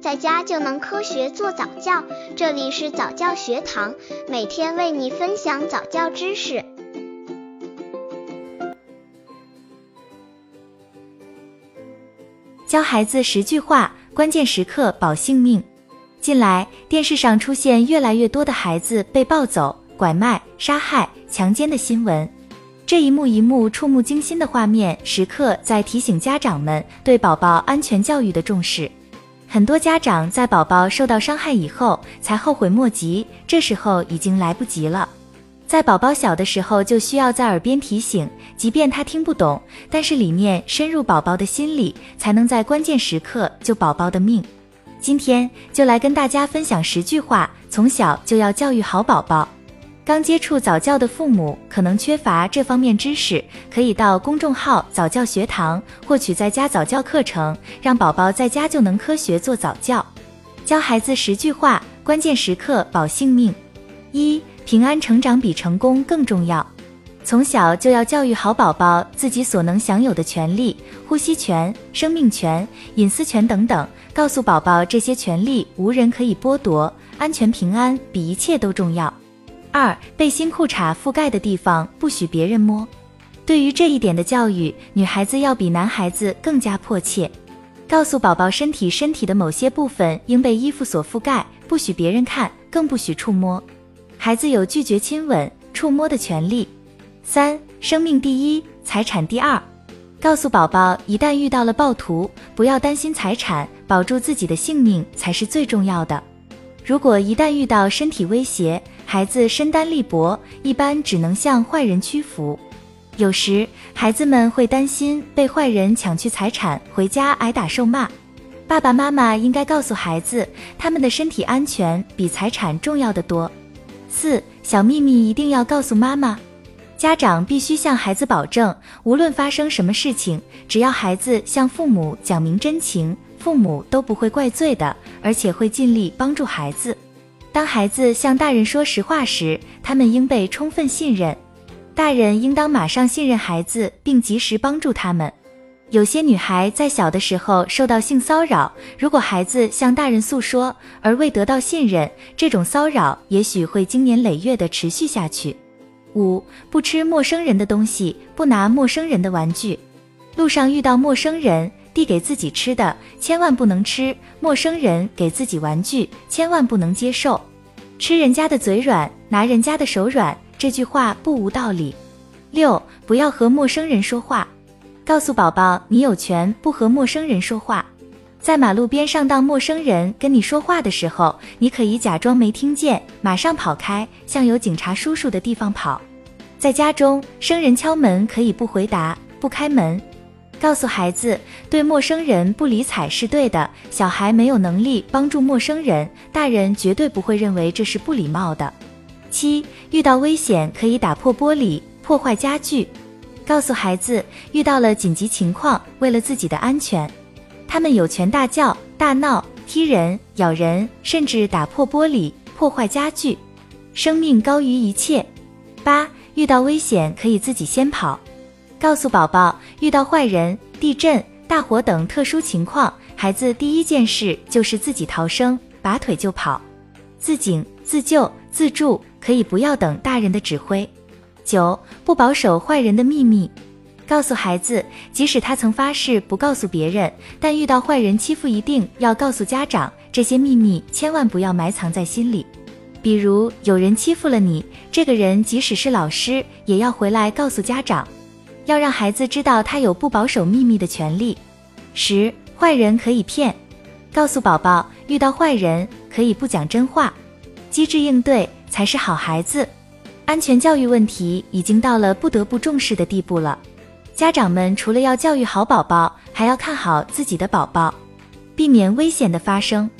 在家就能科学做早教。这里是早教学堂，每天为你分享早教知识。教孩子十句话，关键时刻保性命。近来，电视上出现越来越多的孩子被抱走、拐卖、杀害、强奸的新闻。这一幕一幕触目惊心的画面，时刻在提醒家长们对宝宝安全教育的重视。很多家长在宝宝受到伤害以后才后悔莫及，这时候已经来不及了。在宝宝小的时候就需要在耳边提醒，即便他听不懂，但是理念深入宝宝的心里，才能在关键时刻救宝宝的命。今天就来跟大家分享十句话，从小就要教育好宝宝。刚接触早教的父母可能缺乏这方面知识，可以到公众号早教学堂获取在家早教课程，让宝宝在家就能科学做早教。教孩子十句话，关键时刻保性命。一、平安成长比成功更重要。从小就要教育好宝宝自己所能享有的权利，呼吸权、生命权、隐私权等等，告诉宝宝这些权利无人可以剥夺，安全平安比一切都重要。二背心裤衩覆盖的地方不许别人摸。对于这一点的教育，女孩子要比男孩子更加迫切。告诉宝宝身体身体的某些部分应被衣服所覆盖，不许别人看，更不许触摸。孩子有拒绝亲吻、触摸的权利。三生命第一，财产第二。告诉宝宝，一旦遇到了暴徒，不要担心财产，保住自己的性命才是最重要的。如果一旦遇到身体威胁，孩子身单力薄，一般只能向坏人屈服。有时孩子们会担心被坏人抢去财产，回家挨打受骂。爸爸妈妈应该告诉孩子，他们的身体安全比财产重要的多。四小秘密一定要告诉妈妈，家长必须向孩子保证，无论发生什么事情，只要孩子向父母讲明真情，父母都不会怪罪的，而且会尽力帮助孩子。当孩子向大人说实话时，他们应被充分信任。大人应当马上信任孩子，并及时帮助他们。有些女孩在小的时候受到性骚扰，如果孩子向大人诉说而未得到信任，这种骚扰也许会经年累月的持续下去。五、不吃陌生人的东西，不拿陌生人的玩具。路上遇到陌生人。递给自己吃的，千万不能吃；陌生人给自己玩具，千万不能接受。吃人家的嘴软，拿人家的手软，这句话不无道理。六，不要和陌生人说话。告诉宝宝，你有权不和陌生人说话。在马路边上，当陌生人跟你说话的时候，你可以假装没听见，马上跑开，向有警察叔叔的地方跑。在家中，生人敲门可以不回答，不开门。告诉孩子，对陌生人不理睬是对的。小孩没有能力帮助陌生人，大人绝对不会认为这是不礼貌的。七，遇到危险可以打破玻璃，破坏家具。告诉孩子，遇到了紧急情况，为了自己的安全，他们有权大叫、大闹、踢人、咬人，甚至打破玻璃，破坏家具。生命高于一切。八，遇到危险可以自己先跑。告诉宝宝，遇到坏人、地震、大火等特殊情况，孩子第一件事就是自己逃生，拔腿就跑，自警、自救、自助，可以不要等大人的指挥。九，不保守坏人的秘密。告诉孩子，即使他曾发誓不告诉别人，但遇到坏人欺负，一定要告诉家长。这些秘密千万不要埋藏在心里。比如有人欺负了你，这个人即使是老师，也要回来告诉家长。要让孩子知道他有不保守秘密的权利。十，坏人可以骗，告诉宝宝遇到坏人可以不讲真话，机智应对才是好孩子。安全教育问题已经到了不得不重视的地步了，家长们除了要教育好宝宝，还要看好自己的宝宝，避免危险的发生。